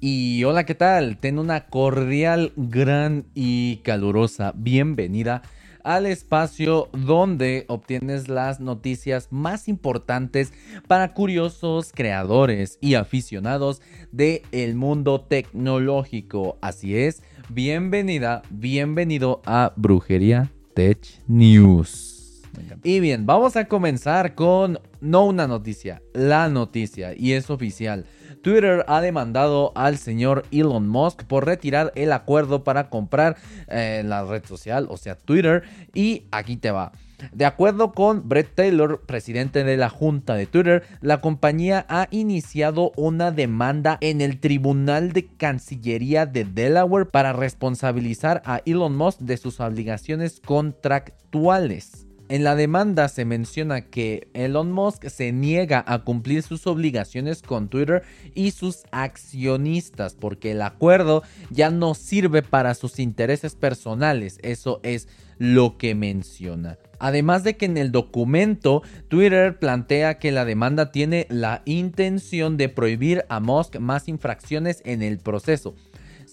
Y hola, ¿qué tal? Ten una cordial, gran y calurosa bienvenida al espacio donde obtienes las noticias más importantes para curiosos, creadores y aficionados del el mundo tecnológico. Así es, bienvenida, bienvenido a Brujería Tech News. Y bien, vamos a comenzar con no una noticia, la noticia, y es oficial. Twitter ha demandado al señor Elon Musk por retirar el acuerdo para comprar eh, la red social, o sea, Twitter. Y aquí te va. De acuerdo con Brett Taylor, presidente de la junta de Twitter, la compañía ha iniciado una demanda en el Tribunal de Cancillería de Delaware para responsabilizar a Elon Musk de sus obligaciones contractuales. En la demanda se menciona que Elon Musk se niega a cumplir sus obligaciones con Twitter y sus accionistas porque el acuerdo ya no sirve para sus intereses personales. Eso es lo que menciona. Además de que en el documento Twitter plantea que la demanda tiene la intención de prohibir a Musk más infracciones en el proceso.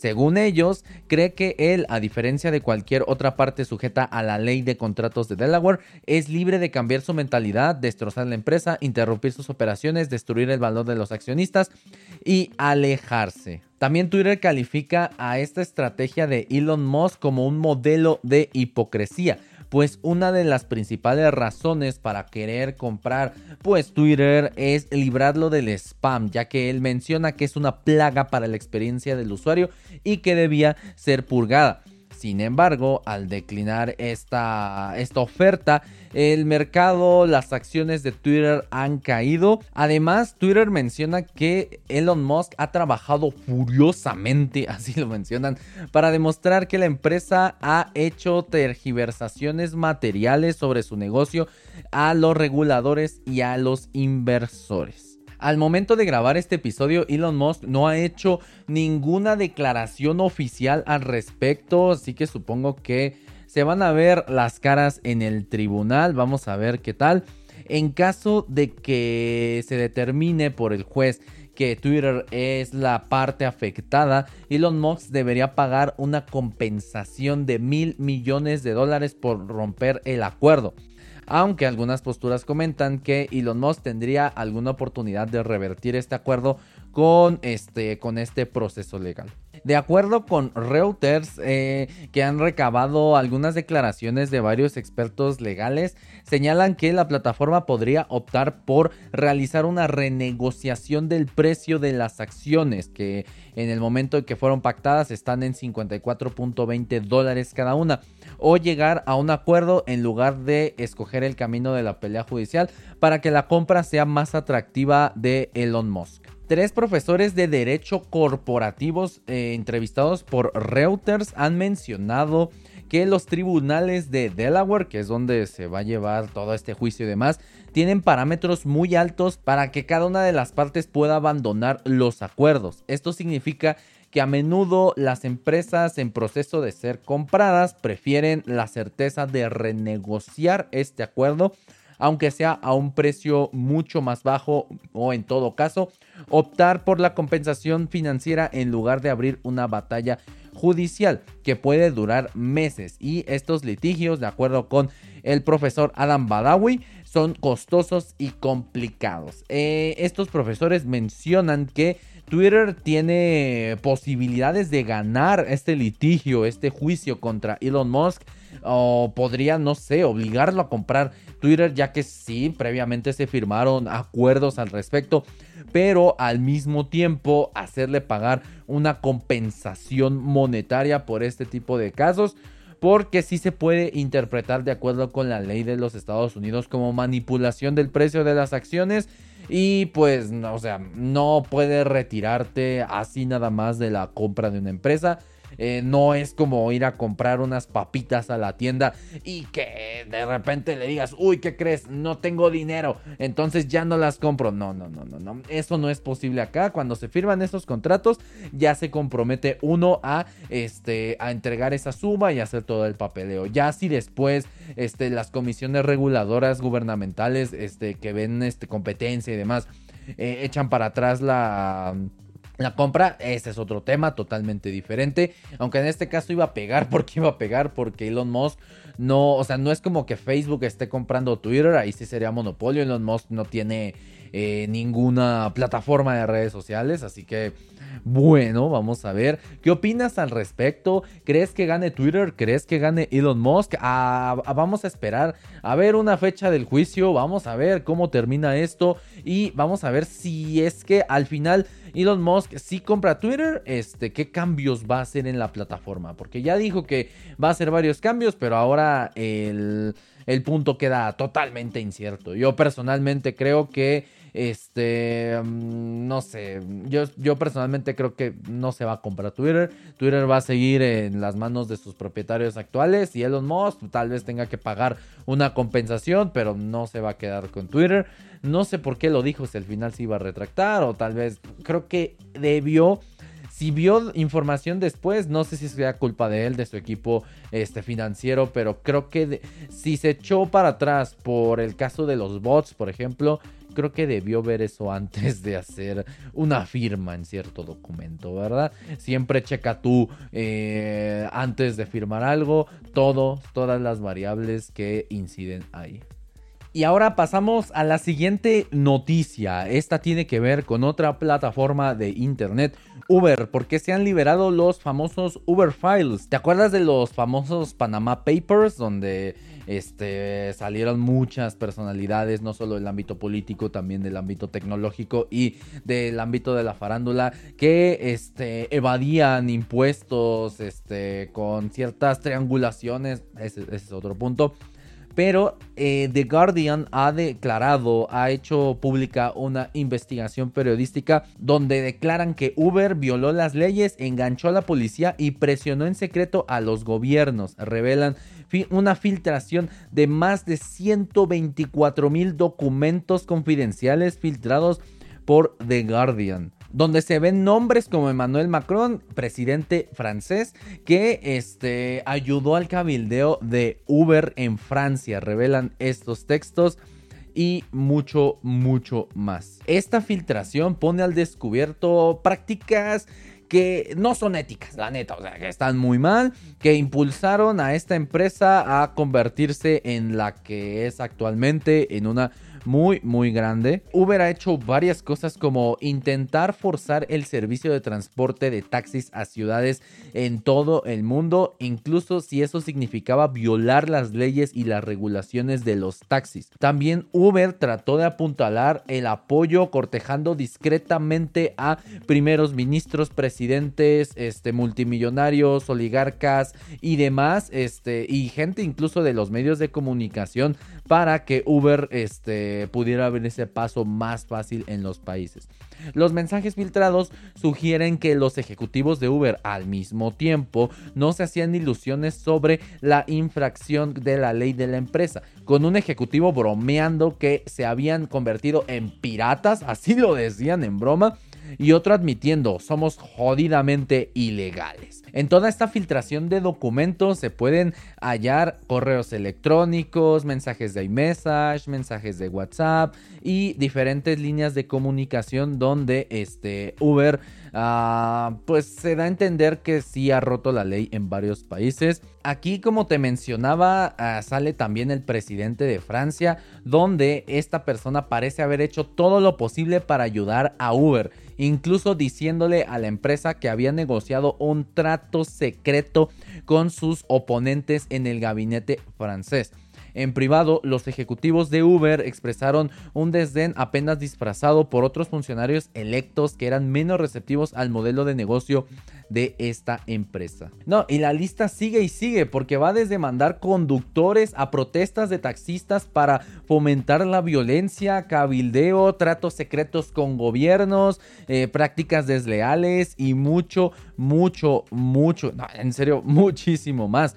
Según ellos, cree que él, a diferencia de cualquier otra parte sujeta a la ley de contratos de Delaware, es libre de cambiar su mentalidad, destrozar la empresa, interrumpir sus operaciones, destruir el valor de los accionistas y alejarse. También Twitter califica a esta estrategia de Elon Musk como un modelo de hipocresía, pues una de las principales razones para querer comprar pues Twitter es librarlo del spam, ya que él menciona que es una plaga para la experiencia del usuario y que debía ser purgada. Sin embargo, al declinar esta, esta oferta, el mercado, las acciones de Twitter han caído. Además, Twitter menciona que Elon Musk ha trabajado furiosamente, así lo mencionan, para demostrar que la empresa ha hecho tergiversaciones materiales sobre su negocio a los reguladores y a los inversores. Al momento de grabar este episodio, Elon Musk no ha hecho ninguna declaración oficial al respecto, así que supongo que se van a ver las caras en el tribunal, vamos a ver qué tal. En caso de que se determine por el juez que Twitter es la parte afectada, Elon Musk debería pagar una compensación de mil millones de dólares por romper el acuerdo aunque algunas posturas comentan que Elon Musk tendría alguna oportunidad de revertir este acuerdo con este, con este proceso legal. De acuerdo con Reuters, eh, que han recabado algunas declaraciones de varios expertos legales, señalan que la plataforma podría optar por realizar una renegociación del precio de las acciones, que en el momento en que fueron pactadas están en 54.20 dólares cada una, o llegar a un acuerdo en lugar de escoger el camino de la pelea judicial para que la compra sea más atractiva de Elon Musk. Tres profesores de derecho corporativos eh, entrevistados por Reuters han mencionado que los tribunales de Delaware, que es donde se va a llevar todo este juicio y demás, tienen parámetros muy altos para que cada una de las partes pueda abandonar los acuerdos. Esto significa que a menudo las empresas en proceso de ser compradas prefieren la certeza de renegociar este acuerdo aunque sea a un precio mucho más bajo o en todo caso optar por la compensación financiera en lugar de abrir una batalla judicial que puede durar meses y estos litigios de acuerdo con el profesor Adam Badawi son costosos y complicados. Eh, estos profesores mencionan que Twitter tiene posibilidades de ganar este litigio, este juicio contra Elon Musk o podría, no sé, obligarlo a comprar Twitter, ya que sí, previamente se firmaron acuerdos al respecto, pero al mismo tiempo hacerle pagar una compensación monetaria por este tipo de casos porque sí se puede interpretar de acuerdo con la ley de los Estados Unidos como manipulación del precio de las acciones y pues, o sea, no puede retirarte así nada más de la compra de una empresa. Eh, no es como ir a comprar unas papitas a la tienda y que de repente le digas, uy, ¿qué crees? No tengo dinero, entonces ya no las compro. No, no, no, no, no. Eso no es posible acá. Cuando se firman esos contratos, ya se compromete uno a, este, a entregar esa suma y hacer todo el papeleo. Ya si después este, las comisiones reguladoras gubernamentales este, que ven este, competencia y demás eh, echan para atrás la La compra, ese es otro tema totalmente diferente. Aunque en este caso iba a pegar, porque iba a pegar? Porque Elon Musk no, o sea, no es como que Facebook esté comprando Twitter, ahí sí sería monopolio. Elon Musk no tiene eh, ninguna plataforma de redes sociales, así que bueno, vamos a ver. ¿Qué opinas al respecto? ¿Crees que gane Twitter? ¿Crees que gane Elon Musk? Ah, vamos a esperar a ver una fecha del juicio. Vamos a ver cómo termina esto. Y vamos a ver si es que al final Elon Musk sí compra Twitter. Este, ¿qué cambios va a hacer en la plataforma? Porque ya dijo que va a hacer varios cambios, pero ahora el, el punto queda totalmente incierto. Yo personalmente creo que este, mm, no sé, yo, yo personalmente creo que no se va a comprar Twitter. Twitter va a seguir en las manos de sus propietarios actuales y Elon Musk tal vez tenga que pagar una compensación, pero no se va a quedar con Twitter. No sé por qué lo dijo, si al final se iba a retractar o tal vez creo que debió si vio información después, no sé si sea culpa de él, de su equipo este, financiero, pero creo que si se echó para atrás por el caso de los bots, por ejemplo, creo que debió ver eso antes de hacer una firma en cierto documento, ¿verdad? Siempre checa tú eh, antes de firmar algo, todo, todas las variables que inciden ahí. Y ahora pasamos a la siguiente noticia. Esta tiene que ver con otra plataforma de internet, Uber, porque se han liberado los famosos Uber Files. ¿Te acuerdas de los famosos Panama Papers donde este, salieron muchas personalidades, no solo del ámbito político, también del ámbito tecnológico y del ámbito de la farándula, que este, evadían impuestos este, con ciertas triangulaciones. Ese, ese es otro punto. Pero eh, The Guardian ha declarado, ha hecho pública una investigación periodística donde declaran que Uber violó las leyes, enganchó a la policía y presionó en secreto a los gobiernos. Revelan una filtración de más de 124 mil documentos confidenciales filtrados por The Guardian donde se ven nombres como Emmanuel Macron, presidente francés, que este, ayudó al cabildeo de Uber en Francia. Revelan estos textos y mucho, mucho más. Esta filtración pone al descubierto prácticas que no son éticas, la neta, o sea, que están muy mal, que impulsaron a esta empresa a convertirse en la que es actualmente, en una muy, muy grande. Uber ha hecho varias cosas como intentar forzar el servicio de transporte de taxis a ciudades en todo el mundo, incluso si eso significaba violar las leyes y las regulaciones de los taxis. También Uber trató de apuntalar el apoyo cortejando discretamente a primeros ministros, presidentes, este, multimillonarios, oligarcas y demás, este, y gente incluso de los medios de comunicación para que Uber este, pudiera abrir ese paso más fácil en los países. Los mensajes filtrados sugieren que los ejecutivos de Uber al mismo tiempo no se hacían ilusiones sobre la infracción de la ley de la empresa, con un ejecutivo bromeando que se habían convertido en piratas, así lo decían en broma, y otro admitiendo somos jodidamente ilegales. En toda esta filtración de documentos se pueden hallar correos electrónicos, mensajes de iMessage, mensajes de WhatsApp y diferentes líneas de comunicación donde este Uber ah, pues se da a entender que sí ha roto la ley en varios países. Aquí como te mencionaba ah, sale también el presidente de Francia donde esta persona parece haber hecho todo lo posible para ayudar a Uber incluso diciéndole a la empresa que había negociado un trato secreto con sus oponentes en el gabinete francés. En privado, los ejecutivos de Uber expresaron un desdén apenas disfrazado por otros funcionarios electos que eran menos receptivos al modelo de negocio de esta empresa. No, y la lista sigue y sigue porque va desde mandar conductores a protestas de taxistas para fomentar la violencia, cabildeo, tratos secretos con gobiernos, eh, prácticas desleales y mucho, mucho, mucho, no, en serio, muchísimo más.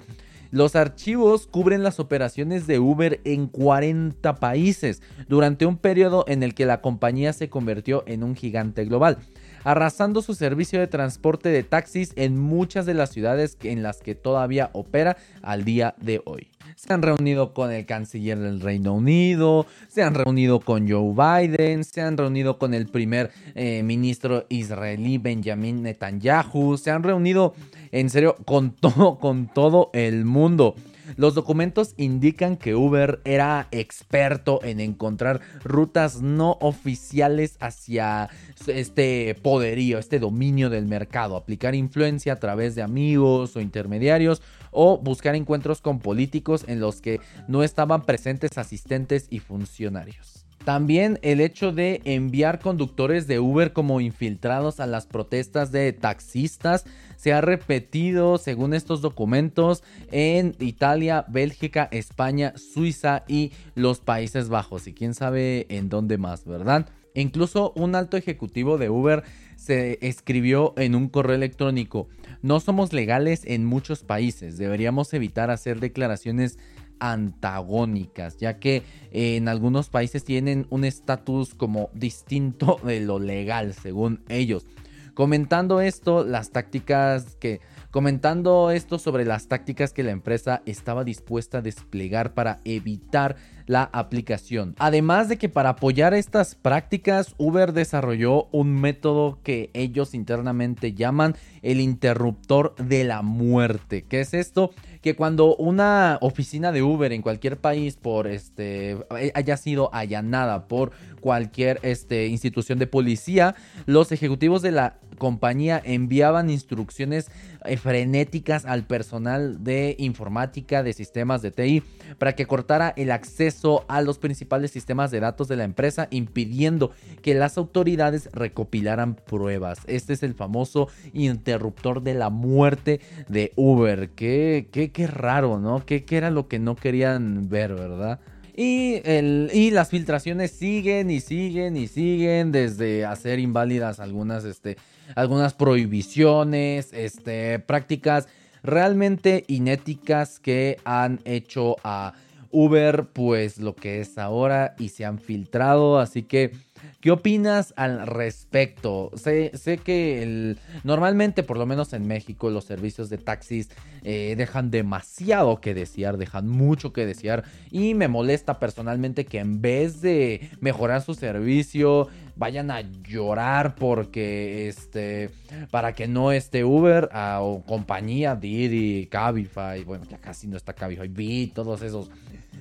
Los archivos cubren las operaciones de Uber en 40 países durante un periodo en el que la compañía se convirtió en un gigante global. Arrasando su servicio de transporte de taxis en muchas de las ciudades en las que todavía opera al día de hoy. Se han reunido con el canciller del Reino Unido, se han reunido con Joe Biden, se han reunido con el primer eh, ministro israelí Benjamin Netanyahu, se han reunido en serio con todo, con todo el mundo. Los documentos indican que Uber era experto en encontrar rutas no oficiales hacia este poderío, este dominio del mercado, aplicar influencia a través de amigos o intermediarios o buscar encuentros con políticos en los que no estaban presentes asistentes y funcionarios. También el hecho de enviar conductores de Uber como infiltrados a las protestas de taxistas se ha repetido, según estos documentos, en Italia, Bélgica, España, Suiza y los Países Bajos. Y quién sabe en dónde más, ¿verdad? Incluso un alto ejecutivo de Uber se escribió en un correo electrónico, no somos legales en muchos países, deberíamos evitar hacer declaraciones antagónicas, ya que eh, en algunos países tienen un estatus como distinto de lo legal, según ellos. Comentando esto, las tácticas que comentando esto sobre las tácticas que la empresa estaba dispuesta a desplegar para evitar la aplicación. Además de que para apoyar estas prácticas, Uber desarrolló un método que ellos internamente llaman el interruptor de la muerte. ¿Qué es esto? Que cuando una oficina de Uber en cualquier país por este haya sido allanada por cualquier este, institución de policía, los ejecutivos de la compañía enviaban instrucciones eh, frenéticas al personal de informática de sistemas de TI para que cortara el acceso a los principales sistemas de datos de la empresa, impidiendo que las autoridades recopilaran pruebas. Este es el famoso interruptor de la muerte de Uber. Qué, qué, qué raro, ¿no? ¿Qué, ¿Qué era lo que no querían ver, verdad? Y, el, y, las filtraciones siguen y siguen y siguen desde hacer inválidas algunas, este, algunas prohibiciones, este, prácticas realmente inéticas que han hecho a Uber pues lo que es ahora y se han filtrado. Así que ¿Qué opinas al respecto? Sé, sé que normalmente, por lo menos en México, los servicios de taxis eh, dejan demasiado que desear, dejan mucho que desear y me molesta personalmente que en vez de mejorar su servicio, vayan a llorar porque este para que no esté Uber o compañía Didi, Cabify, bueno, ya casi no está Cabify, Bit, todos esos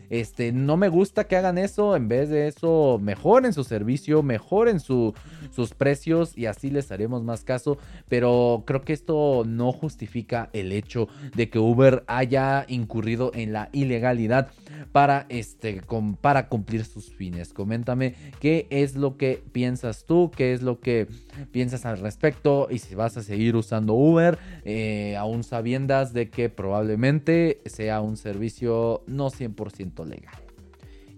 este, no me gusta que hagan eso. En vez de eso, mejoren su servicio, mejoren sus precios y así les haremos más caso. Pero creo que esto no justifica el hecho de que Uber haya incurrido en la ilegalidad para, este, para cumplir sus fines. Coméntame qué es lo que piensas tú, qué es lo que piensas al respecto y si vas a seguir usando Uber, eh, aún sabiendas de que probablemente sea un servicio no 100% legal.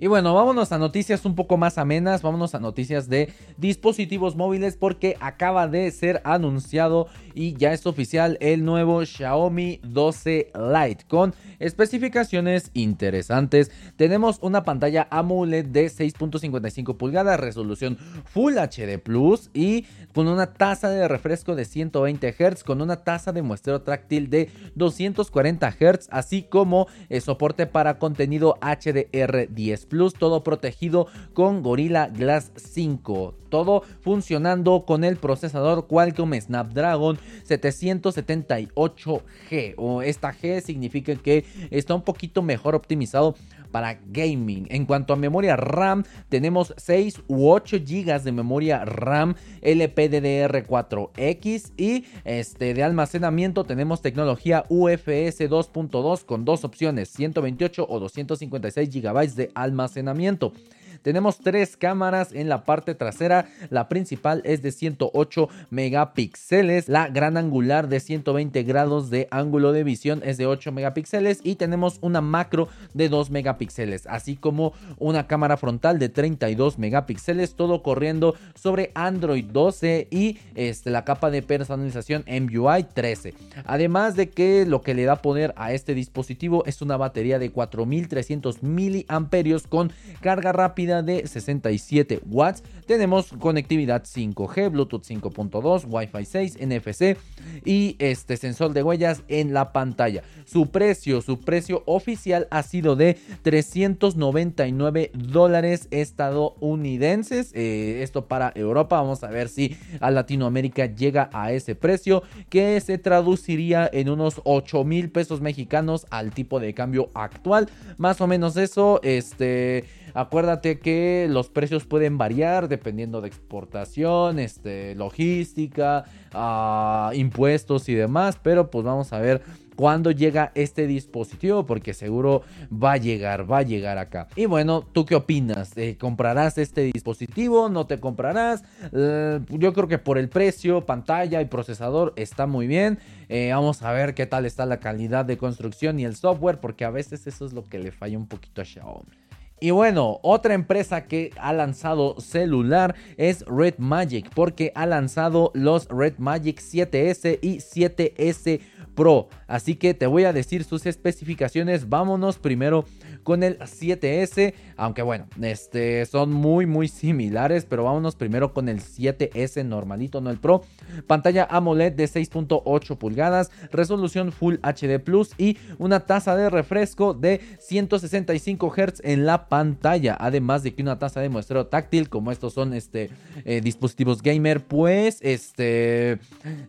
Y bueno, vámonos a noticias un poco más amenas, vámonos a noticias de dispositivos móviles porque acaba de ser anunciado y ya es oficial el nuevo Xiaomi 12 Lite con especificaciones interesantes. Tenemos una pantalla AMOLED de 6.55 pulgadas, resolución Full HD Plus y con una tasa de refresco de 120 Hz, con una tasa de muestreo táctil de 240 Hz, así como el soporte para contenido HDR10 Plus, todo protegido con Gorilla Glass 5. Todo funcionando con el procesador Qualcomm Snapdragon 778G. O esta G significa que está un poquito mejor optimizado para gaming. En cuanto a memoria RAM, tenemos 6 u 8 GB de memoria RAM LPDDR4X y este de almacenamiento tenemos tecnología UFS 2.2 con dos opciones, 128 o 256 GB de almacenamiento almacenamiento. Tenemos tres cámaras en la parte trasera. La principal es de 108 megapíxeles. La gran angular de 120 grados de ángulo de visión es de 8 megapíxeles. Y tenemos una macro de 2 megapíxeles. Así como una cámara frontal de 32 megapíxeles. Todo corriendo sobre Android 12 y este, la capa de personalización MUI 13. Además de que lo que le da poder a este dispositivo es una batería de 4300 miliamperios con carga rápida de 67 watts. Tenemos conectividad 5G, Bluetooth 5.2, Wi-Fi 6, NFC y este sensor de huellas en la pantalla. Su precio, su precio oficial ha sido de 399 dólares estadounidenses. Eh, esto para Europa. Vamos a ver si a Latinoamérica llega a ese precio que se traduciría en unos 8 mil pesos mexicanos al tipo de cambio actual. Más o menos eso. Este Acuérdate que los precios pueden variar dependiendo de exportación, este, logística, ah, impuestos y demás, pero pues vamos a ver cuándo llega este dispositivo porque seguro va a llegar, va a llegar acá. Y bueno, ¿tú qué opinas? ¿Comprarás este dispositivo? ¿No te comprarás? Eh, yo creo que por el precio, pantalla y procesador está muy bien. Eh, vamos a ver qué tal está la calidad de construcción y el software porque a veces eso es lo que le falla un poquito a Xiaomi. Y bueno, otra empresa que ha lanzado celular es Red Magic, porque ha lanzado los Red Magic 7S y 7S Pro. Así que te voy a decir sus especificaciones. Vámonos primero con el 7S, aunque bueno, este son muy muy similares, pero vámonos primero con el 7S normalito, no el Pro. Pantalla AMOLED de 6.8 pulgadas, resolución Full HD Plus y una tasa de refresco de 165 Hz en la pantalla, además de que una tasa de muestreo táctil, como estos son este eh, dispositivos gamer, pues este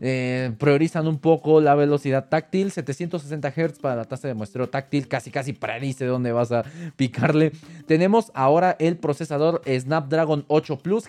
eh, priorizan un poco la velocidad táctil, 760 Hz para la tasa de muestreo táctil, casi casi predice dónde vas a picarle. Tenemos ahora el procesador Snapdragon 8 Plus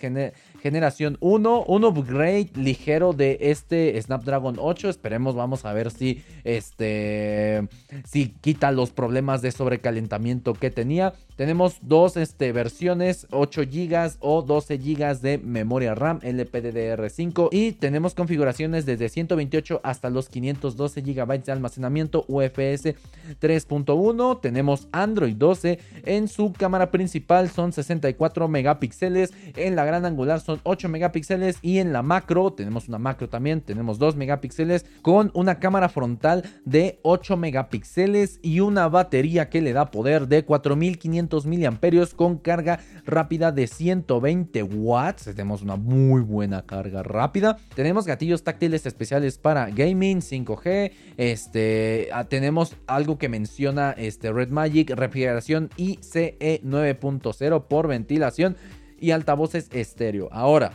generación 1, un upgrade ligero de este Snapdragon 8. Esperemos, vamos a ver si este si quita los problemas de sobrecalentamiento que tenía. Tenemos dos este, versiones, 8 GB o 12 GB de memoria RAM LPDDR5 y tenemos configuraciones desde 128 hasta los 512 GB de almacenamiento UFS 3.1. Tenemos Android 12 en su cámara principal son 64 megapíxeles, en la gran angular 8 megapíxeles y en la macro tenemos una macro también, tenemos 2 megapíxeles con una cámara frontal de 8 megapíxeles y una batería que le da poder de 4500 miliamperios con carga rápida de 120 watts. Tenemos una muy buena carga rápida. Tenemos gatillos táctiles especiales para gaming 5G. Este, ah, tenemos algo que menciona este Red Magic, refrigeración ICE 9.0 por ventilación y altavoces estéreo. Ahora,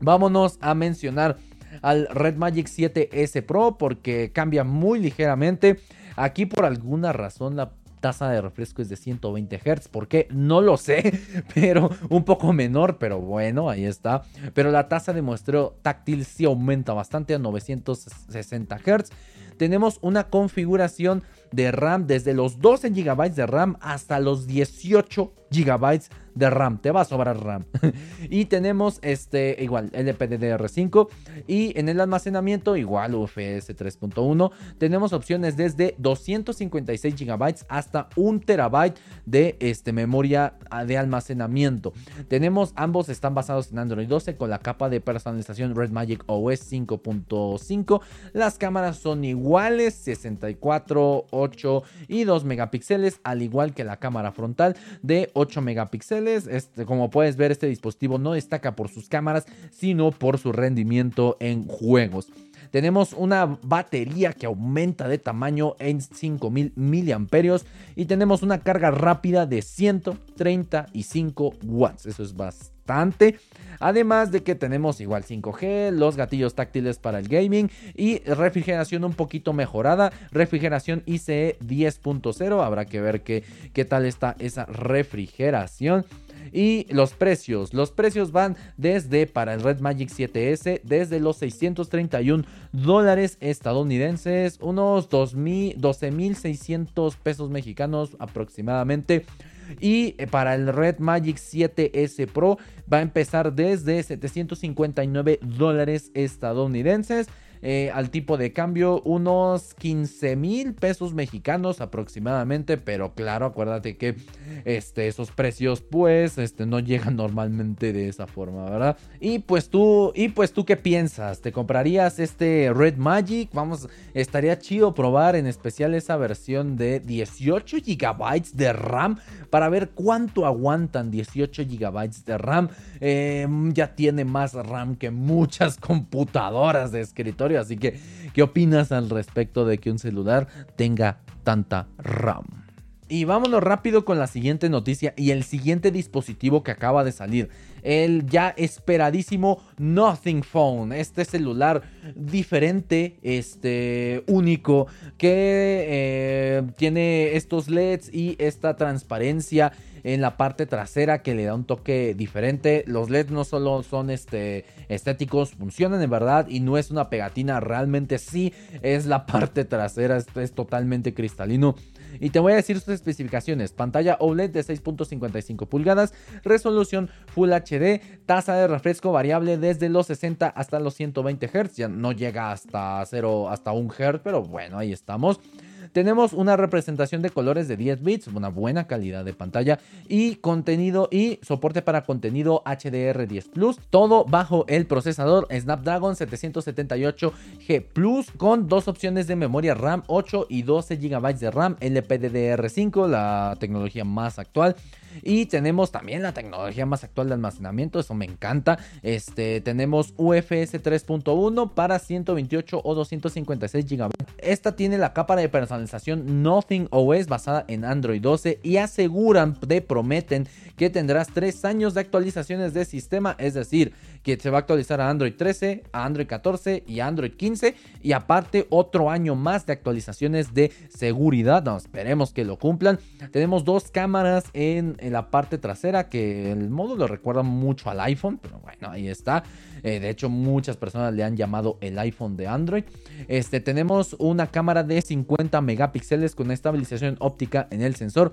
vámonos a mencionar al Red Magic 7S Pro porque cambia muy ligeramente. Aquí por alguna razón la tasa de refresco es de 120 Hz. ¿Por qué? No lo sé, pero un poco menor, pero bueno, ahí está. Pero la tasa de muestreo táctil sí aumenta bastante a 960 Hz. Tenemos una configuración de RAM desde los 12 GB de RAM hasta los 18 GB de RAM. Te va a sobrar RAM. y tenemos este igual LPDDR5 y en el almacenamiento igual UFS 3.1 tenemos opciones desde 256 GB hasta 1 TB de este, memoria de almacenamiento. Tenemos ambos están basados en Android 12 con la capa de personalización Red Magic OS 5.5. Las cámaras son iguales 64, 8 y 2 megapíxeles al igual que la cámara frontal de 8 megapíxeles. Este, como puedes ver, este dispositivo no destaca por sus cámaras, sino por su rendimiento en juegos. Tenemos una batería que aumenta de tamaño en 5000 miliamperios y tenemos una carga rápida de 135 watts. Eso es bastante. Además de que tenemos igual 5G, los gatillos táctiles para el gaming y refrigeración un poquito mejorada, refrigeración ICE 10.0. Habrá que ver qué, qué tal está esa refrigeración. Y los precios, los precios van desde para el Red Magic 7S, desde los 631 dólares estadounidenses, unos 12.600 pesos mexicanos aproximadamente. Y eh, para el Red Magic 7S Pro va a empezar desde 759 dólares estadounidenses. Eh, al tipo de cambio unos 15 mil pesos mexicanos aproximadamente, pero claro, acuérdate que este, esos precios pues este, no llegan normalmente de esa forma, ¿verdad? Y pues tú, y pues tú qué piensas, ¿te comprarías este Red Magic? Vamos, estaría chido probar en especial esa versión de 18 GB de RAM para ver cuánto aguantan 18 GB de RAM. Em, ya tiene más RAM que muchas computadoras de escritorio, así que ¿qué opinas al respecto de que un celular tenga tanta RAM? Y vámonos rápido con la siguiente noticia y el siguiente dispositivo que acaba de salir. El ya esperadísimo Nothing Phone. Este celular diferente, este único, que eh, tiene estos LEDs y esta transparencia en la parte trasera que le da un toque diferente. Los LEDs no solo son este, estéticos, funcionan en verdad y no es una pegatina, realmente sí es la parte trasera, es, es totalmente cristalino. Y te voy a decir sus especificaciones. Pantalla OLED de 6.55 pulgadas, resolución Full HD, tasa de refresco variable desde los 60 hasta los 120 Hz. Ya no llega hasta 0, hasta 1 Hz, pero bueno, ahí estamos. Tenemos una representación de colores de 10 bits, una buena calidad de pantalla y contenido y soporte para contenido HDR10 Plus, todo bajo el procesador Snapdragon 778G Plus con dos opciones de memoria RAM 8 y 12 GB de RAM LPDDR5, la tecnología más actual. Y tenemos también la tecnología más actual de almacenamiento, eso me encanta. Este, tenemos UFS 3.1 para 128 o 256 GB. Esta tiene la capa de personalización Nothing OS basada en Android 12 y aseguran, de prometen que tendrás 3 años de actualizaciones de sistema, es decir, que se va a actualizar a Android 13, a Android 14 y a Android 15 y aparte otro año más de actualizaciones de seguridad, no, esperemos que lo cumplan. Tenemos dos cámaras en, la parte trasera que el módulo recuerda mucho al iPhone, pero bueno, ahí está. Eh, de hecho, muchas personas le han llamado el iPhone de Android. Este, tenemos una cámara de 50 megapíxeles con estabilización óptica en el sensor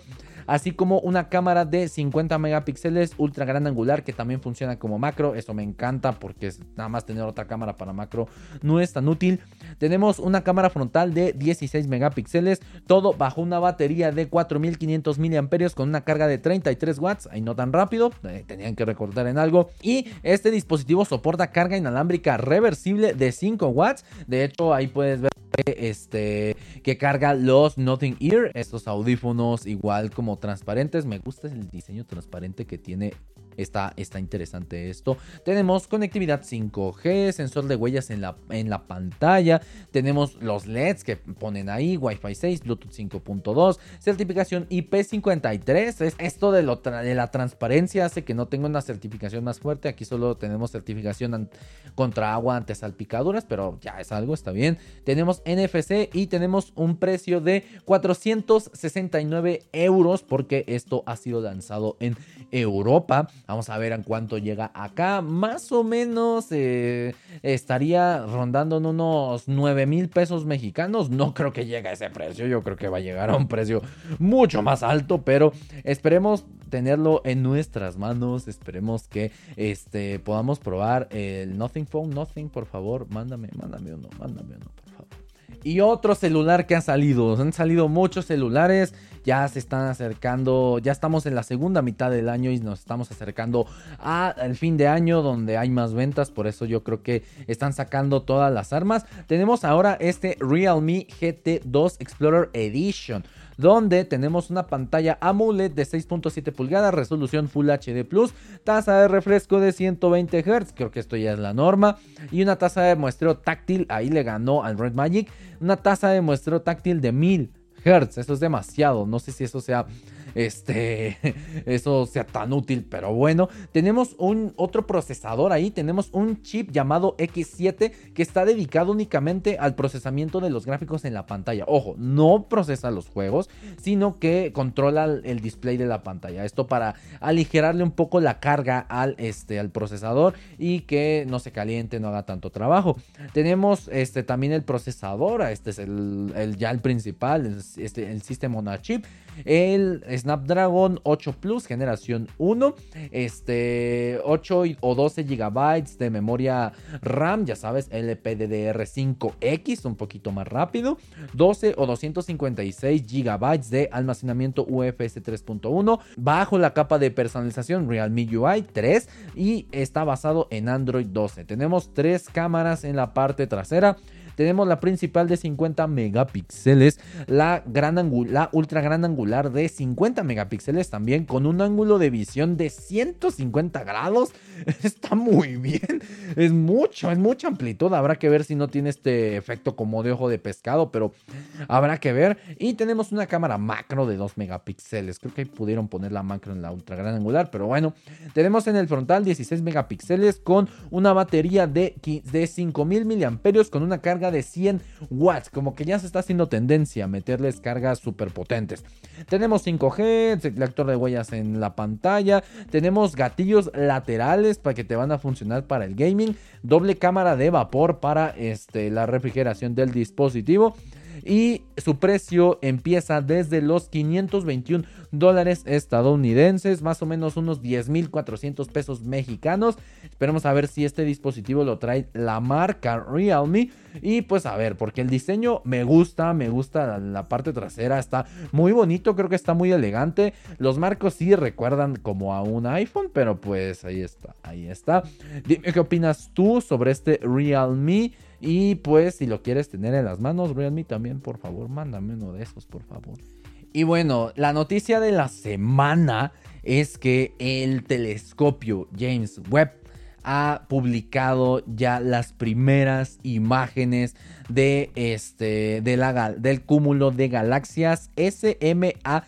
así como una cámara de 50 megapíxeles ultra gran angular que también funciona como macro. Eso me encanta porque nada más tener otra cámara para macro no es tan útil. Tenemos una cámara frontal de 16 megapíxeles, todo bajo una batería de 4500 mAh con una carga de 33 watts, ahí no tan rápido, eh, tenían que recordar en algo. Y este dispositivo soporta carga inalámbrica reversible de 5 watts. De hecho, ahí puedes ver este que carga los Nothing Ear, estos audífonos igual como transparentes. Me gusta el diseño transparente que tiene Está, está, interesante esto. Tenemos conectividad 5G, sensor de huellas en la, en la pantalla. Tenemos los LEDs que ponen ahí, Wi-Fi 6, Bluetooth 5.2, certificación IP53. esto de, lo de la transparencia hace que no tenga una certificación más fuerte. Aquí solo tenemos certificación contra agua ante salpicaduras, pero ya es algo, está bien. Tenemos NFC y tenemos un precio de 469 euros porque esto ha sido lanzado en Europa. Vamos a ver en cuánto llega acá. Más o menos eh, estaría rondando en unos 9 mil pesos mexicanos. No creo que llegue a ese precio. Yo creo que va a llegar a un precio mucho más alto. Pero esperemos tenerlo en nuestras manos. Esperemos que este, podamos probar el Nothing Phone. Nothing, por favor, mándame, mándame uno, mándame uno, por favor. Y otro celular que ha salido. Han salido muchos celulares ya se están acercando, ya estamos en la segunda mitad del año y nos estamos acercando al fin de año donde hay más ventas, por eso yo creo que están sacando todas las armas. Tenemos ahora este Realme GT2 Explorer Edition donde tenemos una pantalla AMOLED de 6.7 pulgadas, resolución Full HD Plus, tasa de refresco de 120 Hz, creo que esto ya es la norma, y una tasa de muestreo táctil, ahí le ganó al Red Magic, una tasa de muestreo táctil de 1000 Hertz. Eso es demasiado. No sé si eso sea este, eso sea tan útil, pero bueno, tenemos un otro procesador ahí, tenemos un chip llamado X7 que está dedicado únicamente al procesamiento de los gráficos en la pantalla. Ojo, no procesa los juegos, sino que controla el display de la pantalla. Esto para aligerarle un poco la carga al, este, al procesador y que no se caliente, no haga tanto trabajo. Tenemos este, también el procesador, este es el, ya el principal, este, el System on Chip. El Snapdragon 8 Plus generación 1, este 8 o 12 GB de memoria RAM, ya sabes, LPDDR5X, un poquito más rápido, 12 o 256 GB de almacenamiento UFS 3.1, bajo la capa de personalización Realme UI 3 y está basado en Android 12. Tenemos tres cámaras en la parte trasera. Tenemos la principal de 50 megapíxeles, la, gran la ultra gran angular de 50 megapíxeles también con un ángulo de visión de 150 grados. Está muy bien, es mucho, es mucha amplitud. Habrá que ver si no tiene este efecto como de ojo de pescado, pero habrá que ver. Y tenemos una cámara macro de 2 megapíxeles. Creo que pudieron poner la macro en la ultra gran angular, pero bueno. Tenemos en el frontal 16 megapíxeles con una batería de, de 5000 miliamperios con una carga de 100 watts. Como que ya se está haciendo tendencia a meterles cargas súper potentes. Tenemos 5G, lector de huellas en la pantalla. Tenemos gatillos laterales para que te van a funcionar para el gaming. Doble cámara de vapor para este, la refrigeración del dispositivo y su precio empieza desde los 521 dólares estadounidenses, más o menos unos 10.400 pesos mexicanos. Esperemos a ver si este dispositivo lo trae la marca Realme. Y pues a ver, porque el diseño me gusta, me gusta la parte trasera, está muy bonito, creo que está muy elegante. Los marcos sí recuerdan como a un iPhone, pero pues ahí está, ahí está. Dime qué opinas tú sobre este Realme. Y pues si lo quieres tener en las manos, Realme también, por favor, mándame uno de esos, por favor. Y bueno, la noticia de la semana es que el telescopio James Webb ha publicado ya las primeras imágenes de este del cúmulo de galaxias SMACS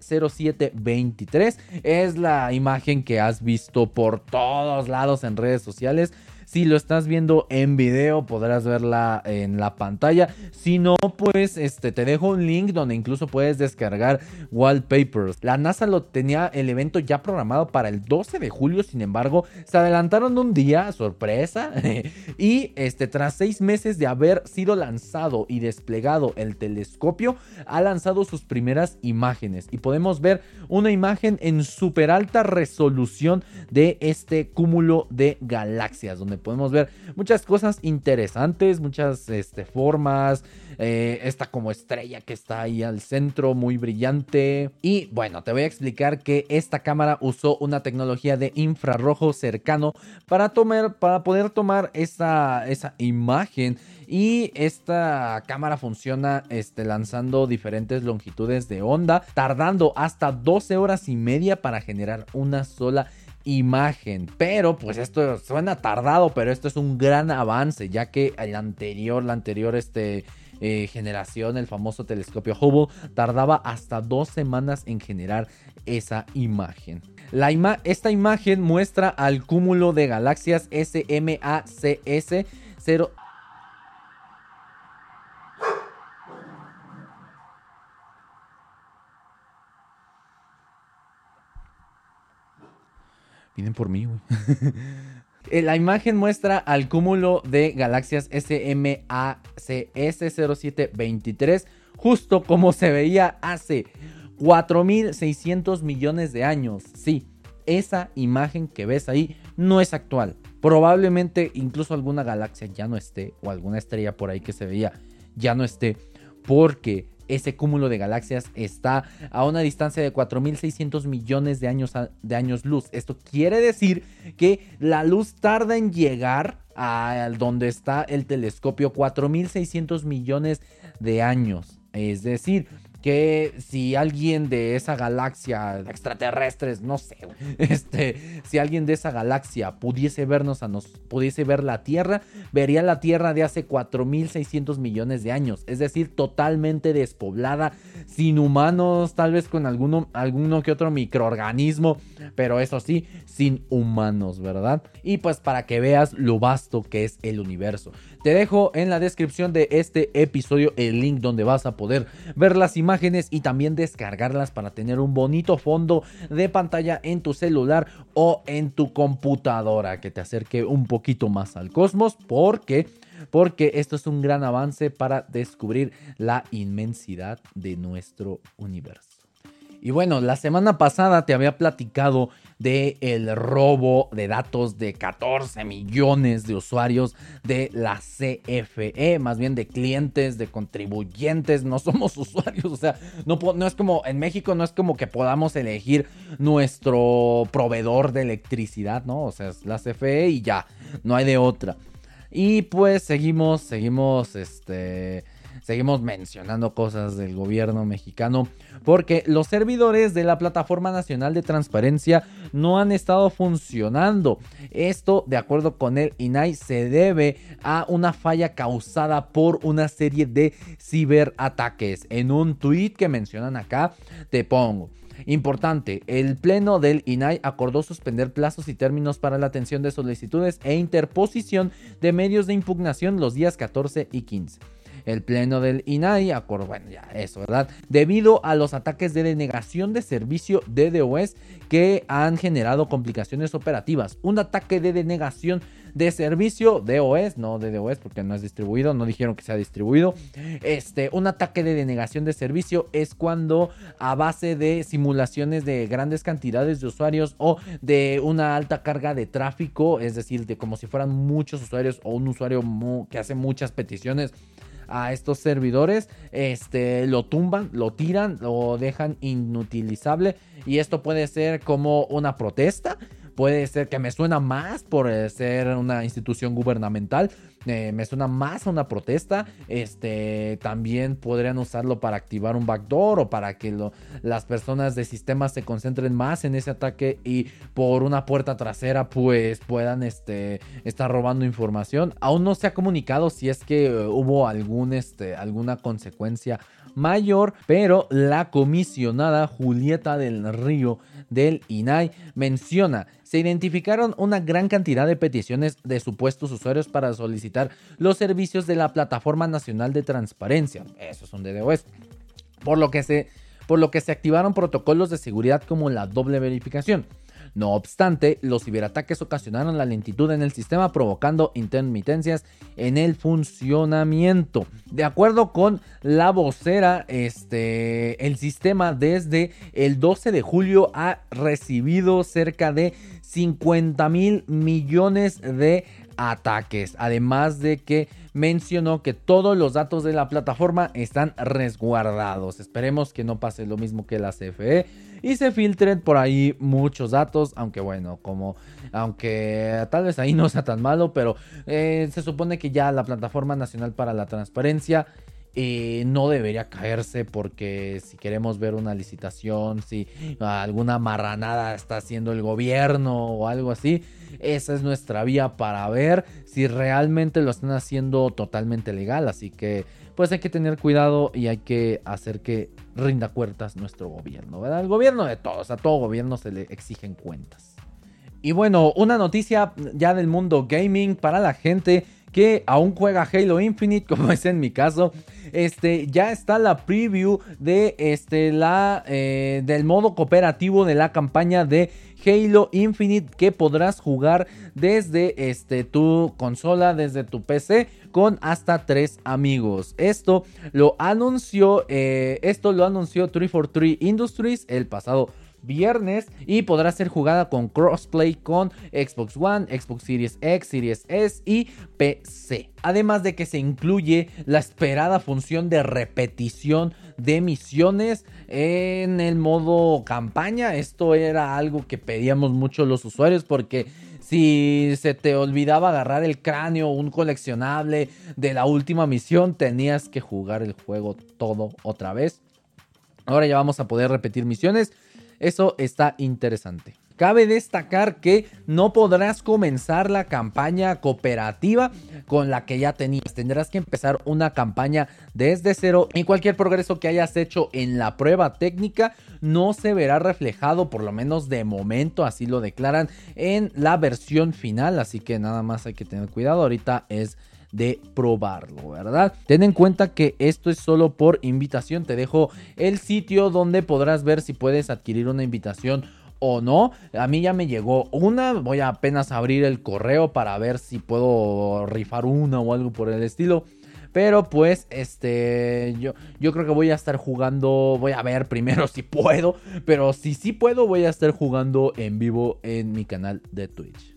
0723 es la imagen que has visto por todos lados en redes sociales si lo estás viendo en video, podrás verla en la pantalla. Si no, pues este, te dejo un link donde incluso puedes descargar wallpapers. La NASA lo tenía el evento ya programado para el 12 de julio, sin embargo, se adelantaron un día, sorpresa. y este, tras seis meses de haber sido lanzado y desplegado el telescopio, ha lanzado sus primeras imágenes. Y podemos ver una imagen en super alta resolución de este cúmulo de galaxias, donde podemos ver muchas cosas interesantes, muchas este, formas, eh, esta como estrella que está ahí al centro, muy brillante. Y bueno, te voy a explicar que esta cámara usó una tecnología de infrarrojo cercano para, tomar, para poder tomar esa, esa imagen. Y esta cámara funciona este, lanzando diferentes longitudes de onda, tardando hasta 12 horas y media para generar una sola imagen. Pero pues esto suena tardado, pero esto es un gran avance, ya que el anterior, la anterior este, eh, generación, el famoso telescopio Hubble, tardaba hasta dos semanas en generar esa imagen. La esta imagen muestra al cúmulo de galaxias SMACS 0 Por mí, güey. Eh, la imagen muestra al cúmulo de galaxias SMACS0723, justo como se veía hace 4.600 millones de años. Sí, esa imagen que ves ahí no es actual. Probablemente incluso alguna galaxia ya no esté, o alguna estrella por ahí que se veía ya no esté, porque ese cúmulo de galaxias está a una distancia de 4.600 millones de años, de años luz. Esto quiere decir que la luz tarda en llegar a donde está el telescopio 4.600 millones de años. Es decir, que si alguien de esa galaxia extraterrestres, no sé, este, si alguien de esa galaxia pudiese vernos a nos, pudiese ver la Tierra, vería la Tierra de hace 4600 millones de años, es decir, totalmente despoblada, sin humanos, tal vez con alguno, alguno que otro microorganismo, pero eso sí, sin humanos, ¿verdad? Y pues para que veas lo vasto que es el universo. Te dejo en la descripción de este episodio el link donde vas a poder ver las imágenes y también descargarlas para tener un bonito fondo de pantalla en tu celular o en tu computadora que te acerque un poquito más al cosmos porque porque esto es un gran avance para descubrir la inmensidad de nuestro universo. Y bueno, la semana pasada te había platicado de el robo de datos de 14 millones de usuarios de la CFE, más bien de clientes, de contribuyentes, no somos usuarios, o sea, no, no es como en México no es como que podamos elegir nuestro proveedor de electricidad, ¿no? O sea, es la CFE y ya, no hay de otra. Y pues seguimos, seguimos, este seguimos mencionando cosas del gobierno mexicano porque los servidores de la Plataforma Nacional de Transparencia no han estado funcionando. Esto, de acuerdo con el INAI, se debe a una falla causada por una serie de ciberataques. En un tweet que mencionan acá, te pongo. Importante, el Pleno del INAI acordó suspender plazos y términos para la atención de solicitudes e interposición de medios de impugnación los días 14 y 15 el pleno del INAI acordó, bueno, ya eso, ¿verdad? Debido a los ataques de denegación de servicio de DOS que han generado complicaciones operativas. Un ataque de denegación de servicio DOS, no de DOS porque no es distribuido, no dijeron que sea distribuido. Este, un ataque de denegación de servicio es cuando a base de simulaciones de grandes cantidades de usuarios o de una alta carga de tráfico, es decir, de como si fueran muchos usuarios o un usuario que hace muchas peticiones, a estos servidores, este, lo tumban, lo tiran, lo dejan inutilizable. Y esto puede ser como una protesta puede ser que me suena más por eh, ser una institución gubernamental, eh, me suena más a una protesta. Este, también podrían usarlo para activar un backdoor o para que las personas de sistemas se concentren más en ese ataque y por una puerta trasera pues puedan este, estar robando información. Aún no se ha comunicado si es que eh, hubo este, alguna consecuencia mayor, pero la comisionada Julieta del Río del INAI menciona, se identificaron una gran cantidad de peticiones de supuestos usuarios para solicitar los servicios de la Plataforma Nacional de Transparencia, esos son DDoS, por lo que se por lo que se activaron protocolos de seguridad como la doble verificación. No obstante, los ciberataques ocasionaron la lentitud en el sistema provocando intermitencias en el funcionamiento. De acuerdo con la vocera, este, el sistema desde el 12 de julio ha recibido cerca de 50 mil millones de ataques. Además de que mencionó que todos los datos de la plataforma están resguardados. Esperemos que no pase lo mismo que la CFE y se filtren por ahí muchos datos, aunque bueno, como aunque tal vez ahí no sea tan malo, pero eh, se supone que ya la plataforma nacional para la transparencia eh, no debería caerse porque si queremos ver una licitación, si alguna marranada está haciendo el gobierno o algo así, esa es nuestra vía para ver si realmente lo están haciendo totalmente legal. Así que pues hay que tener cuidado y hay que hacer que rinda cuentas nuestro gobierno, ¿verdad? El gobierno de todos, a todo gobierno se le exigen cuentas. Y bueno, una noticia ya del mundo gaming para la gente que aún juega Halo Infinite, como es en mi caso. Este, ya está la preview de este, la, eh, del modo cooperativo de la campaña de Halo Infinite que podrás jugar desde este, tu consola, desde tu PC con hasta tres amigos. Esto lo anunció, eh, esto lo anunció 343 Industries el pasado viernes y podrá ser jugada con crossplay con Xbox One, Xbox Series X, Series S y PC. Además de que se incluye la esperada función de repetición de misiones en el modo campaña. Esto era algo que pedíamos mucho los usuarios porque si se te olvidaba agarrar el cráneo, un coleccionable de la última misión, tenías que jugar el juego todo otra vez. Ahora ya vamos a poder repetir misiones eso está interesante. Cabe destacar que no podrás comenzar la campaña cooperativa con la que ya tenías. Tendrás que empezar una campaña desde cero y cualquier progreso que hayas hecho en la prueba técnica no se verá reflejado, por lo menos de momento, así lo declaran en la versión final. Así que nada más hay que tener cuidado. Ahorita es de probarlo, ¿verdad? Ten en cuenta que esto es solo por invitación. Te dejo el sitio donde podrás ver si puedes adquirir una invitación o no. A mí ya me llegó una. Voy a apenas abrir el correo para ver si puedo rifar una o algo por el estilo. Pero pues, este, yo, yo creo que voy a estar jugando, voy a ver primero si puedo, pero si sí puedo, voy a estar jugando en vivo en mi canal de Twitch.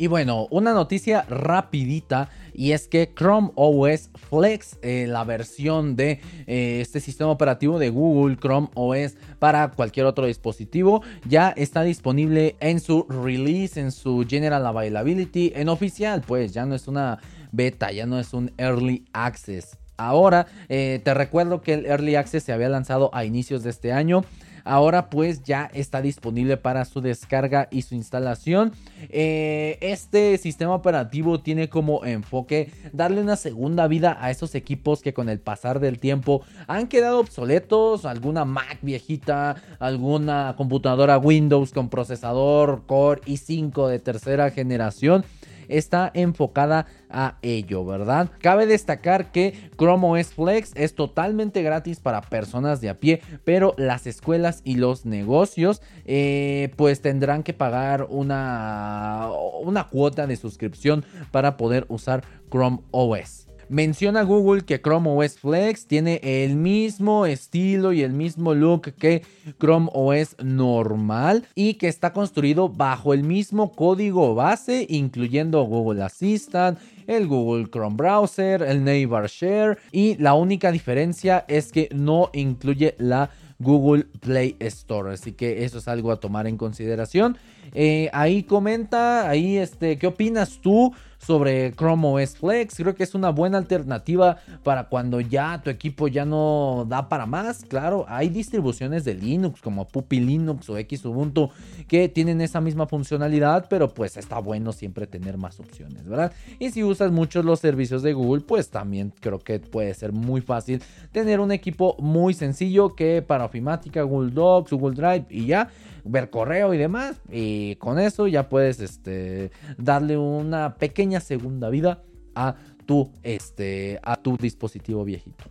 Y bueno, una noticia rapidita y es que Chrome OS Flex, eh, la versión de eh, este sistema operativo de Google Chrome OS para cualquier otro dispositivo, ya está disponible en su release, en su general availability, en oficial, pues ya no es una beta, ya no es un early access. Ahora, eh, te recuerdo que el Early Access se había lanzado a inicios de este año ahora pues ya está disponible para su descarga y su instalación. Eh, este sistema operativo tiene como enfoque darle una segunda vida a esos equipos que con el pasar del tiempo han quedado obsoletos, alguna Mac viejita, alguna computadora Windows con procesador Core i5 de tercera generación está enfocada a ello, ¿verdad? Cabe destacar que Chrome OS Flex es totalmente gratis para personas de a pie, pero las escuelas y los negocios eh, pues tendrán que pagar una, una cuota de suscripción para poder usar Chrome OS. Menciona Google que Chrome OS Flex tiene el mismo estilo y el mismo look que Chrome OS normal y que está construido bajo el mismo código base, incluyendo Google Assistant, el Google Chrome Browser, el Neighbor Share y la única diferencia es que no incluye la Google Play Store. Así que eso es algo a tomar en consideración. Eh, ahí comenta, ahí este, ¿qué opinas tú? Sobre Chrome OS Flex. Creo que es una buena alternativa para cuando ya tu equipo ya no da para más. Claro, hay distribuciones de Linux como Puppy Linux o X Ubuntu que tienen esa misma funcionalidad, pero pues está bueno siempre tener más opciones, ¿verdad? Y si usas muchos los servicios de Google, pues también creo que puede ser muy fácil tener un equipo muy sencillo que para ofimática, Google Docs, Google Drive y ya ver correo y demás. Y con eso ya puedes este, darle una pequeña segunda vida a tu, este, a tu dispositivo viejito.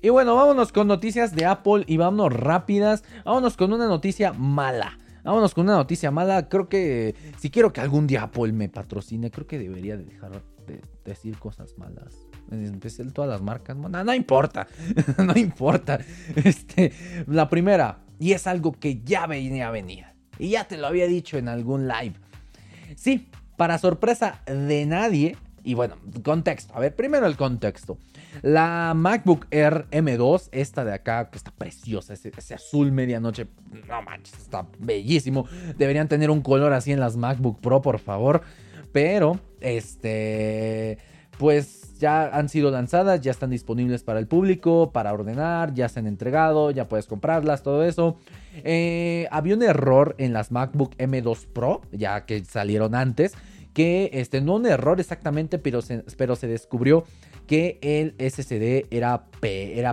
Y bueno, vámonos con noticias de Apple y vámonos rápidas. Vámonos con una noticia mala. Vámonos con una noticia mala. Creo que si quiero que algún día Apple me patrocine, creo que debería dejar de decir cosas malas. En todas las marcas. No, no importa. no importa. Este, la primera, y es algo que ya venía a venir. Y ya te lo había dicho en algún live. Sí, para sorpresa de nadie. Y bueno, contexto. A ver, primero el contexto. La MacBook Air M2, esta de acá, que está preciosa, ese, ese, azul medianoche, no manches, está bellísimo. Deberían tener un color así en las MacBook Pro, por favor. Pero, este, pues ya han sido lanzadas, ya están disponibles para el público, para ordenar, ya se han entregado, ya puedes comprarlas, todo eso. Eh, había un error en las MacBook M2 Pro, ya que salieron antes, que este, no un error exactamente, pero pero se descubrió que el SSD era,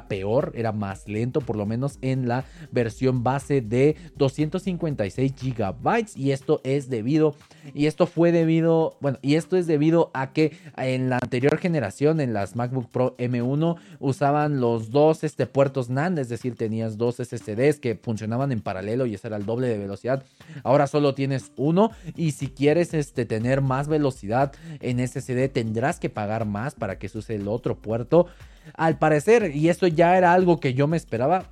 peor, era más lento, por lo menos en la versión base de 256 GB. Y esto es debido, y esto fue debido, bueno, y esto es debido a que en la anterior generación, en las MacBook Pro M1, usaban los dos este, puertos NAND, es decir, tenías dos SSDs que funcionaban en paralelo y ese era el doble de velocidad. Ahora solo tienes uno y si quieres este, tener más velocidad en SSD tendrás que pagar más para que suceda el otro puerto. Al parecer, y esto ya era algo que yo me esperaba,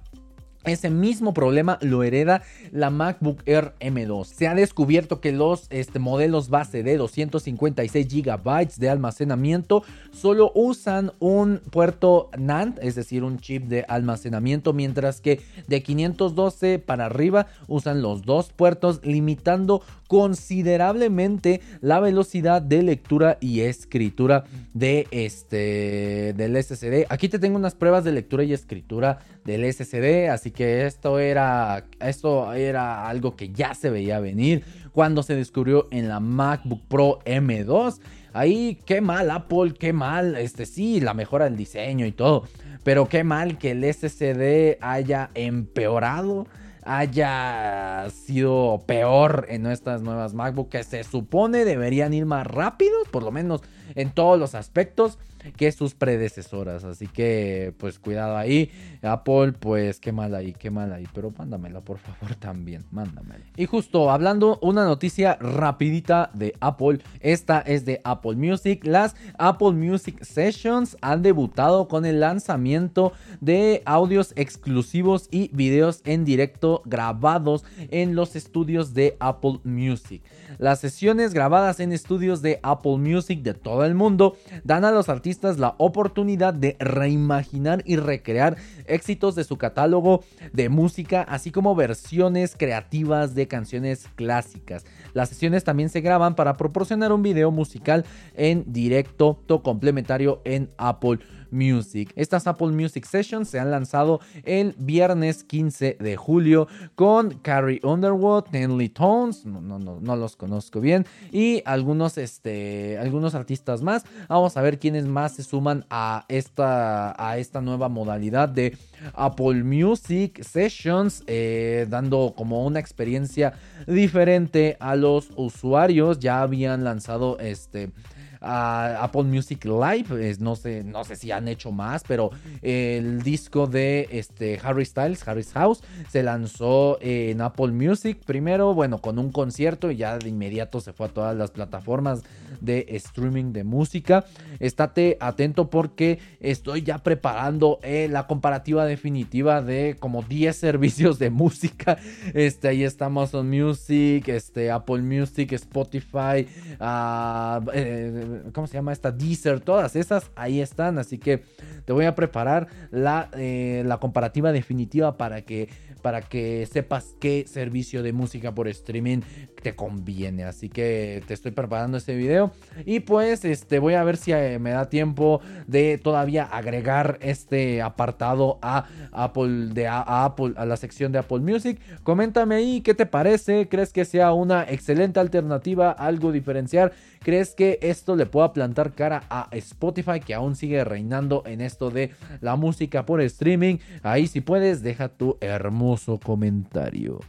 ese mismo problema lo hereda la MacBook Air M2. Se ha descubierto que los este, modelos base de 256 GB de almacenamiento solo usan un puerto NAND, es decir, un chip de almacenamiento, mientras que de 512 para arriba usan los dos puertos, limitando considerablemente la velocidad de lectura y escritura de este del SSD. Aquí te tengo unas pruebas de lectura y escritura del SSD, así que esto era esto era algo que ya se veía venir cuando se descubrió en la MacBook Pro M2. Ahí qué mal Apple, qué mal, este sí, la mejora del diseño y todo, pero qué mal que el SSD haya empeorado haya sido peor en nuestras nuevas MacBook que se supone deberían ir más rápidos, por lo menos en todos los aspectos. Que sus predecesoras. Así que, pues cuidado ahí. Apple, pues qué mal ahí, qué mal ahí. Pero mándamela, por favor, también. Mándamela. Y justo hablando, una noticia rapidita de Apple. Esta es de Apple Music. Las Apple Music Sessions han debutado con el lanzamiento de audios exclusivos y videos en directo grabados en los estudios de Apple Music. Las sesiones grabadas en estudios de Apple Music de todo el mundo dan a los artistas la oportunidad de reimaginar y recrear éxitos de su catálogo de música, así como versiones creativas de canciones clásicas. Las sesiones también se graban para proporcionar un video musical en directo complementario en Apple Music. Estas Apple Music Sessions se han lanzado el viernes 15 de julio con Carrie Underwood, Tenley Tones, no, no, no, no, los conozco bien, y algunos, este, algunos artistas más. Vamos a ver quiénes más se suman a esta, a esta nueva modalidad de Apple Music Sessions, eh, dando como una experiencia diferente a los usuarios. Ya habían lanzado este a Apple Music Live. no, sé, no sé si han hecho más, pero el disco de este, Harry Styles, Harry's House, se lanzó en Apple Music primero, bueno, con un concierto y ya de inmediato se fue a todas las plataformas de streaming de música. Estate atento porque estoy ya preparando eh, la comparativa definitiva de como 10 servicios de música. Este, ahí está Amazon Music, este, Apple Music, Spotify, uh, ¿cómo se llama esta? Deezer, todas esas ahí están. Así que te voy a preparar la, eh, la comparativa definitiva para que, para que sepas qué servicio de música por streaming te conviene. Así que te estoy preparando este video. Y pues este, voy a ver si eh, me da tiempo de todavía agregar este apartado a Apple, de, a, Apple, a la sección de Apple Music. Coméntame ahí qué te parece. ¿Crees que sea una excelente alternativa? ¿Algo diferenciar? ¿Crees que esto le pueda plantar cara a Spotify que aún sigue reinando en esto de la música por streaming? Ahí si puedes, deja tu hermoso comentario.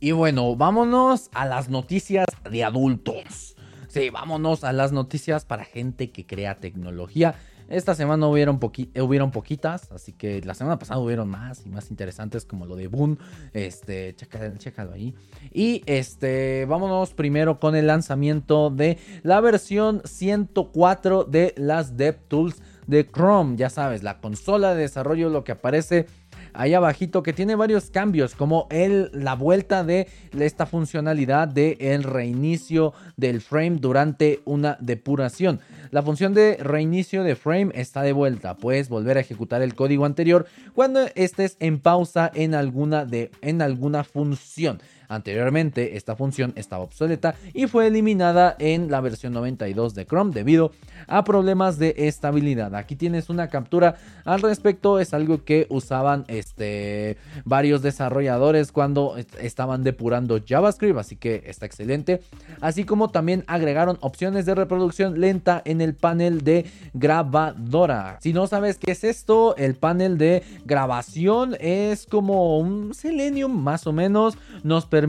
Y bueno, vámonos a las noticias de adultos. Sí, vámonos a las noticias para gente que crea tecnología. Esta semana hubieron, hubieron poquitas, así que la semana pasada hubieron más y más interesantes como lo de Boon. Este, chécalo ahí. Y este, vámonos primero con el lanzamiento de la versión 104 de las DevTools de Chrome. Ya sabes, la consola de desarrollo, lo que aparece ahí abajito que tiene varios cambios como el, la vuelta de esta funcionalidad de el reinicio del frame durante una depuración. La función de reinicio de frame está de vuelta, puedes volver a ejecutar el código anterior cuando estés en pausa en alguna, de, en alguna función. Anteriormente esta función estaba obsoleta y fue eliminada en la versión 92 de Chrome debido a problemas de estabilidad. Aquí tienes una captura al respecto, es algo que usaban este, varios desarrolladores cuando estaban depurando JavaScript, así que está excelente. Así como también agregaron opciones de reproducción lenta en el panel de grabadora. Si no sabes qué es esto, el panel de grabación es como un Selenium más o menos. Nos permite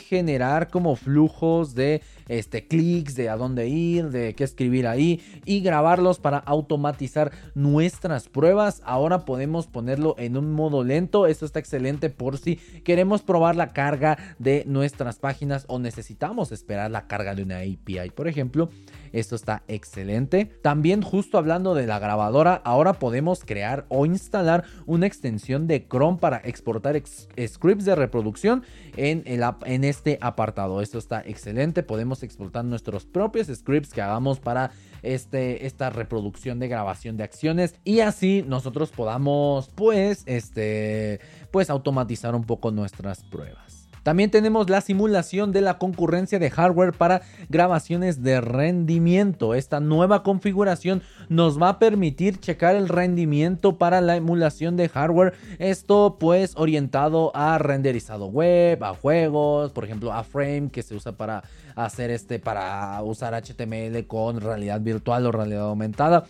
generar como flujos de este, clics, de a dónde ir, de qué escribir ahí y grabarlos para automatizar nuestras pruebas. Ahora podemos ponerlo en un modo lento. Esto está excelente por si queremos probar la carga de nuestras páginas o necesitamos esperar la carga de una API, por ejemplo. Esto está excelente. También justo hablando de la grabadora, ahora podemos crear o instalar una extensión de Chrome para exportar scripts de reproducción en, el, en este apartado. Esto está excelente. Podemos exportar nuestros propios scripts que hagamos para este, esta reproducción de grabación de acciones y así nosotros podamos pues este pues automatizar un poco nuestras pruebas. También tenemos la simulación de la concurrencia de hardware para grabaciones de rendimiento. Esta nueva configuración nos va a permitir checar el rendimiento para la emulación de hardware. Esto pues orientado a renderizado web, a juegos, por ejemplo a Frame que se usa para hacer este para usar HTML con realidad virtual o realidad aumentada.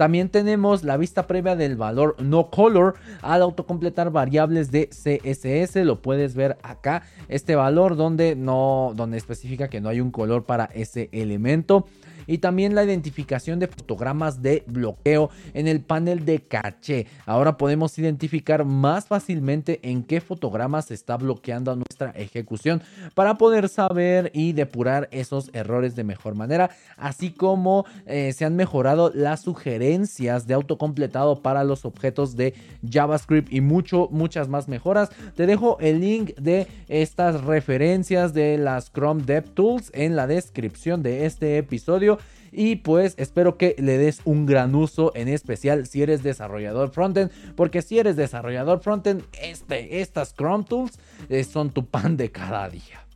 También tenemos la vista previa del valor no color al autocompletar variables de CSS. Lo puedes ver acá. Este valor donde no, donde especifica que no hay un color para ese elemento. Y también la identificación de fotogramas de bloqueo en el panel de caché. Ahora podemos identificar más fácilmente en qué fotogramas se está bloqueando nuestra ejecución para poder saber y depurar esos errores de mejor manera, así como eh, se han mejorado las sugerencias de autocompletado para los objetos de JavaScript y mucho, muchas más mejoras. Te dejo el link de estas referencias de las Chrome DevTools en la descripción de este episodio. Y pues espero que le des un gran uso, en especial si eres desarrollador frontend, porque si eres desarrollador frontend, este, estas Chrome Tools eh, son tu pan de cada día.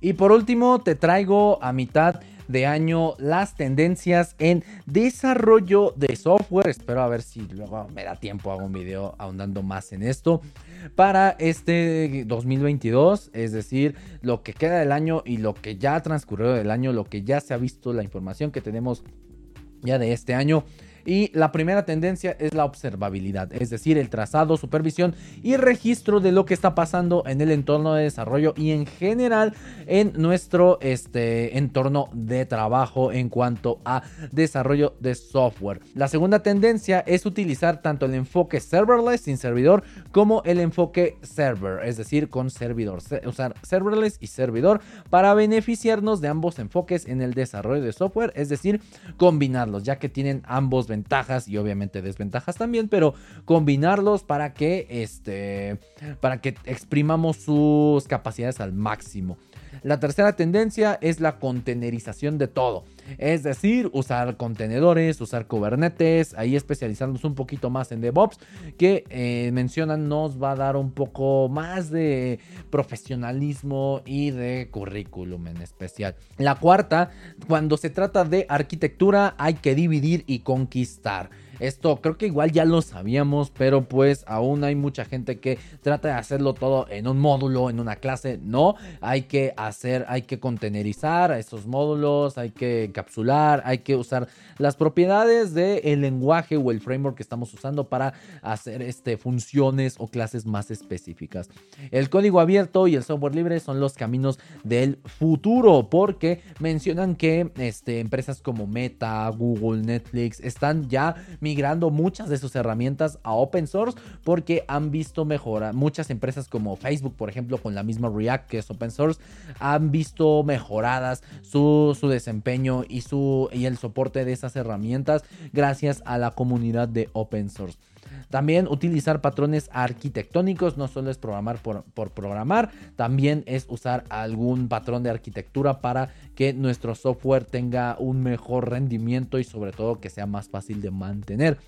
Y por último, te traigo a mitad de año las tendencias en desarrollo de software. Espero a ver si luego me da tiempo hago un video ahondando más en esto para este 2022, es decir, lo que queda del año y lo que ya ha transcurrido del año, lo que ya se ha visto, la información que tenemos ya de este año. Y la primera tendencia es la observabilidad, es decir, el trazado, supervisión y registro de lo que está pasando en el entorno de desarrollo y en general en nuestro este, entorno de trabajo en cuanto a desarrollo de software. La segunda tendencia es utilizar tanto el enfoque serverless sin servidor como el enfoque server, es decir, con servidor. Usar serverless y servidor para beneficiarnos de ambos enfoques en el desarrollo de software, es decir, combinarlos, ya que tienen ambos ventajas y obviamente desventajas también, pero combinarlos para que este para que exprimamos sus capacidades al máximo. La tercera tendencia es la contenerización de todo. Es decir, usar contenedores, usar Kubernetes, ahí especializándonos un poquito más en DevOps, que eh, mencionan nos va a dar un poco más de profesionalismo y de currículum en especial. La cuarta, cuando se trata de arquitectura hay que dividir y conquistar. Esto creo que igual ya lo sabíamos, pero pues aún hay mucha gente que trata de hacerlo todo en un módulo, en una clase. No, hay que hacer, hay que contenerizar esos módulos, hay que encapsular, hay que usar las propiedades del lenguaje o el framework que estamos usando para hacer este, funciones o clases más específicas. El código abierto y el software libre son los caminos del futuro porque mencionan que este, empresas como Meta, Google, Netflix están ya muchas de sus herramientas a open source porque han visto mejora. Muchas empresas como Facebook, por ejemplo, con la misma React que es open source, han visto mejoradas su, su desempeño y, su, y el soporte de esas herramientas gracias a la comunidad de open source. También utilizar patrones arquitectónicos, no solo es programar por, programar, también es usar algún patrón de arquitectura para que nuestro software tenga un mejor rendimiento y sobre todo que sea más fácil de mantener.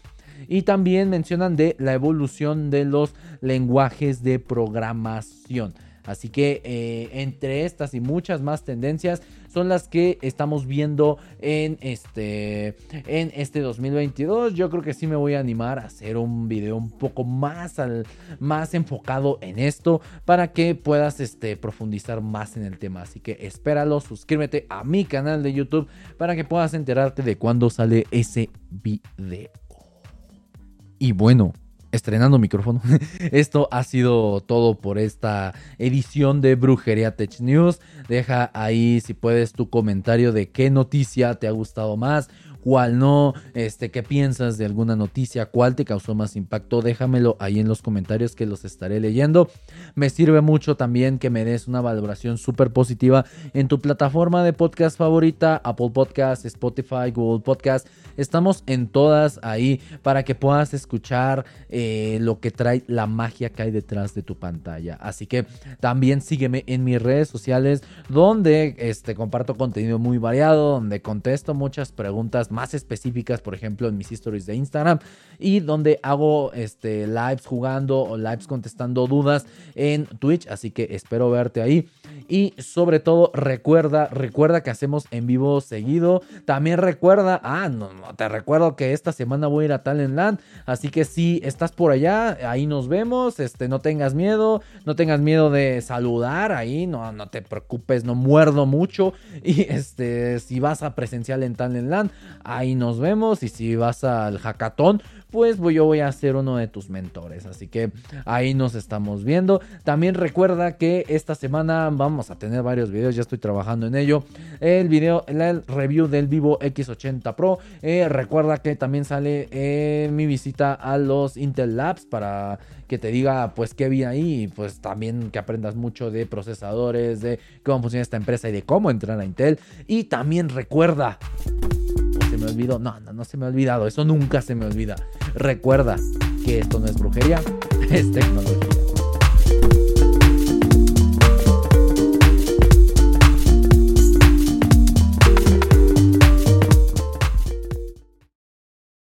Y también mencionan de la evolución de los lenguajes de programación. Así que eh, entre estas y muchas más tendencias son las que estamos viendo en este, en este 2022. Yo creo que sí me voy a animar a hacer un video un poco más, al, más enfocado en esto para que puedas este, profundizar más en el tema. Así que espéralo, suscríbete a mi canal de YouTube para que puedas enterarte de cuándo sale ese video. Y bueno, estrenando micrófono. Esto ha sido todo por esta edición de Brujería Tech News. Deja ahí si puedes tu comentario de qué noticia te ha gustado más cuál no, este, qué piensas de alguna noticia, cuál te causó más impacto, déjamelo ahí en los comentarios que los estaré leyendo. Me sirve mucho también que me des una valoración súper positiva en tu plataforma de podcast favorita, Apple Podcast, Spotify, Google Podcast. Estamos en todas ahí para que puedas escuchar eh, lo que trae la magia que hay detrás de tu pantalla. Así que también sígueme en mis redes sociales donde este, comparto contenido muy variado, donde contesto muchas preguntas más específicas, por ejemplo, en mis stories de Instagram y donde hago este, lives jugando o lives contestando dudas en Twitch. Así que espero verte ahí. Y sobre todo, recuerda, recuerda que hacemos en vivo seguido. También recuerda, ah, no, no, te recuerdo que esta semana voy a ir a Talentland. Así que si estás por allá, ahí nos vemos. Este, no tengas miedo, no tengas miedo de saludar ahí, no, no te preocupes, no muerdo mucho. Y este, si vas a presencial en Talentland, ahí nos vemos y si vas al hackathon, pues yo voy a ser uno de tus mentores. Así que ahí nos estamos viendo. También recuerda que esta semana vamos a tener varios videos, ya estoy trabajando en ello. El video, el review del Vivo X80 Pro. Eh, recuerda que también sale eh, mi visita a los Intel Labs para que te diga pues qué vi ahí y pues también que aprendas mucho de procesadores, de cómo funciona esta empresa y de cómo entrar a Intel. Y también recuerda me olvidó. No, no, no se me ha olvidado. Eso nunca se me olvida. Recuerda que esto no es brujería, es tecnología.